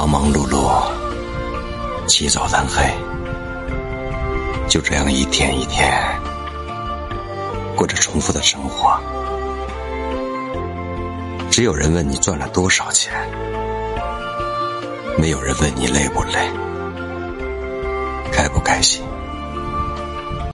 忙忙碌碌起早贪黑就这样一天一天过着重复的生活。只有人问你赚了多少钱没有人问你累不累开不开心。